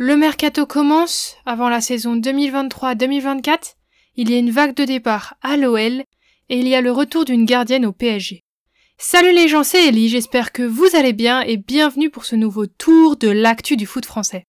Le mercato commence avant la saison 2023-2024. Il y a une vague de départ à l'OL et il y a le retour d'une gardienne au PSG. Salut les gens, c'est Ellie, j'espère que vous allez bien et bienvenue pour ce nouveau tour de l'actu du foot français.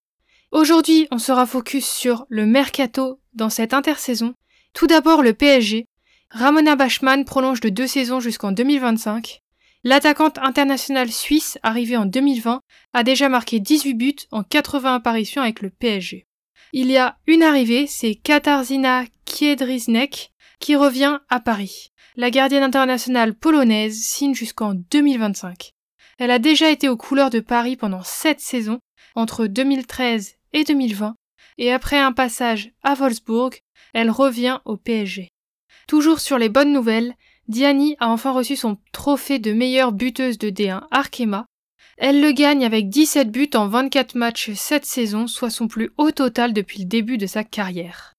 Aujourd'hui, on sera focus sur le mercato dans cette intersaison. Tout d'abord le PSG. Ramona Bachmann prolonge de deux saisons jusqu'en 2025. L'attaquante internationale suisse, arrivée en 2020, a déjà marqué 18 buts en 80 apparitions avec le PSG. Il y a une arrivée, c'est Katarzyna Kiedriznek, qui revient à Paris. La gardienne internationale polonaise signe jusqu'en 2025. Elle a déjà été aux couleurs de Paris pendant 7 saisons, entre 2013 et 2020, et après un passage à Wolfsburg, elle revient au PSG. Toujours sur les bonnes nouvelles, Diani a enfin reçu son trophée de meilleure buteuse de D1 Arkema. Elle le gagne avec 17 buts en 24 matchs cette saison, soit son plus haut total depuis le début de sa carrière.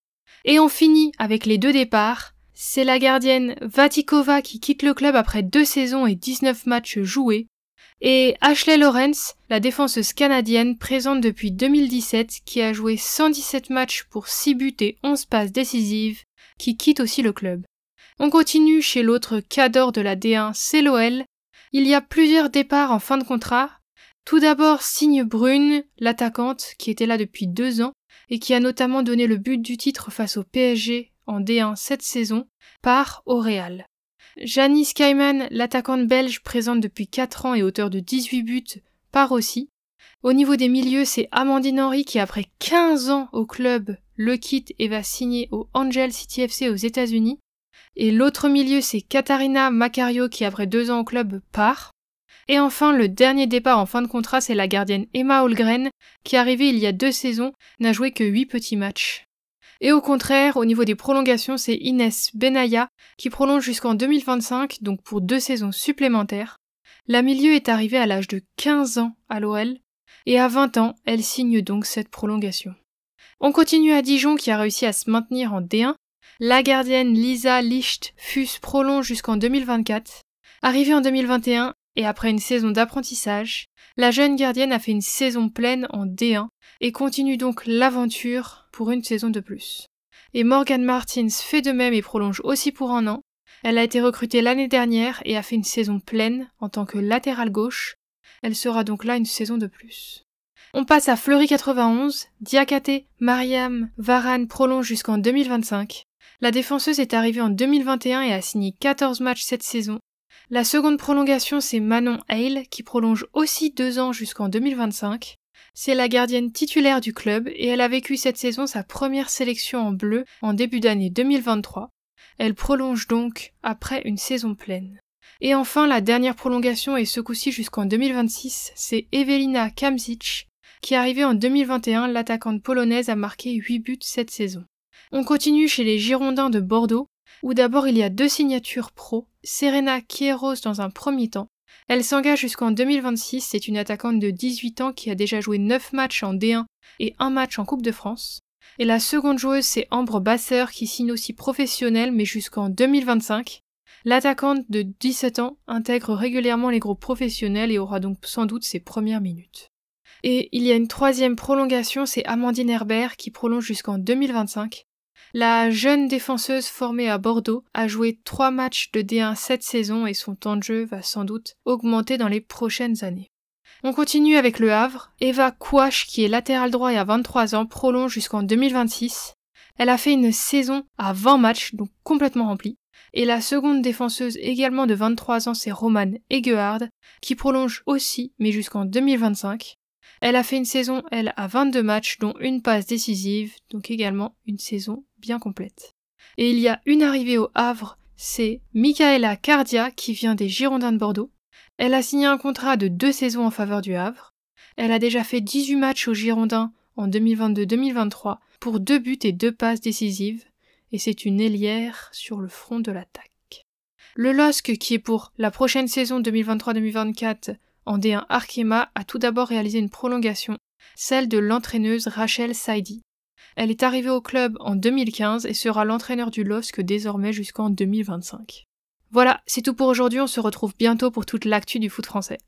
Et on finit avec les deux départs. C'est la gardienne Vatikova qui quitte le club après deux saisons et 19 matchs joués. Et Ashley Lawrence, la défenseuse canadienne présente depuis 2017 qui a joué 117 matchs pour 6 buts et 11 passes décisives, qui quitte aussi le club. On continue chez l'autre cadre de la D1, c'est l'OL. Il y a plusieurs départs en fin de contrat. Tout d'abord, Signe Brune, l'attaquante, qui était là depuis deux ans, et qui a notamment donné le but du titre face au PSG en D1 cette saison, part au Real. Janice Kaiman, l'attaquante belge présente depuis 4 ans et auteur de 18 buts, part aussi. Au niveau des milieux, c'est Amandine Henry qui, après 15 ans au club, le quitte et va signer au Angel City FC aux États-Unis. Et l'autre milieu, c'est Katarina Macario qui, après deux ans au club, part. Et enfin, le dernier départ en fin de contrat, c'est la gardienne Emma Holgren, qui arrivée il y a deux saisons, n'a joué que huit petits matchs. Et au contraire, au niveau des prolongations, c'est Inès Benaya qui prolonge jusqu'en 2025, donc pour deux saisons supplémentaires. La milieu est arrivée à l'âge de 15 ans à l'OL, et à 20 ans, elle signe donc cette prolongation. On continue à Dijon qui a réussi à se maintenir en D1 la gardienne Lisa Licht-Fuss prolonge jusqu'en 2024. Arrivée en 2021 et après une saison d'apprentissage, la jeune gardienne a fait une saison pleine en D1 et continue donc l'aventure pour une saison de plus. Et Morgan Martins fait de même et prolonge aussi pour un an. Elle a été recrutée l'année dernière et a fait une saison pleine en tant que latérale gauche. Elle sera donc là une saison de plus. On passe à Fleury 91, Diakate, Mariam, Varane prolonge jusqu'en 2025. La défenseuse est arrivée en 2021 et a signé 14 matchs cette saison. La seconde prolongation, c'est Manon Hale, qui prolonge aussi deux ans jusqu'en 2025. C'est la gardienne titulaire du club et elle a vécu cette saison sa première sélection en bleu en début d'année 2023. Elle prolonge donc après une saison pleine. Et enfin, la dernière prolongation et ce coup-ci jusqu'en 2026, c'est Evelina Kamzic, qui est arrivée en 2021, l'attaquante polonaise a marqué 8 buts cette saison. On continue chez les Girondins de Bordeaux, où d'abord il y a deux signatures pro, Serena Kieros dans un premier temps. Elle s'engage jusqu'en 2026, c'est une attaquante de 18 ans qui a déjà joué 9 matchs en D1 et un match en Coupe de France. Et la seconde joueuse, c'est Ambre Basseur qui signe aussi professionnelle mais jusqu'en 2025. L'attaquante de 17 ans intègre régulièrement les groupes professionnels et aura donc sans doute ses premières minutes. Et il y a une troisième prolongation, c'est Amandine Herbert qui prolonge jusqu'en 2025. La jeune défenseuse formée à Bordeaux a joué trois matchs de D1 cette saison et son temps de jeu va sans doute augmenter dans les prochaines années. On continue avec le Havre. Eva Kouach, qui est latéral droit et a 23 ans, prolonge jusqu'en 2026. Elle a fait une saison à 20 matchs, donc complètement remplie. Et la seconde défenseuse également de 23 ans, c'est Romane Egehard, qui prolonge aussi, mais jusqu'en 2025. Elle a fait une saison, elle, à 22 matchs, dont une passe décisive, donc également une saison bien complète. Et il y a une arrivée au Havre, c'est Michaela Cardia qui vient des Girondins de Bordeaux. Elle a signé un contrat de deux saisons en faveur du Havre. Elle a déjà fait 18 matchs aux Girondins en 2022-2023 pour deux buts et deux passes décisives, et c'est une ailière sur le front de l'attaque. Le LOSC, qui est pour la prochaine saison 2023-2024 en D1 Arkema a tout d'abord réalisé une prolongation, celle de l'entraîneuse Rachel Saidi. Elle est arrivée au club en 2015 et sera l'entraîneur du LOSC désormais jusqu'en 2025. Voilà, c'est tout pour aujourd'hui, on se retrouve bientôt pour toute l'actu du foot français.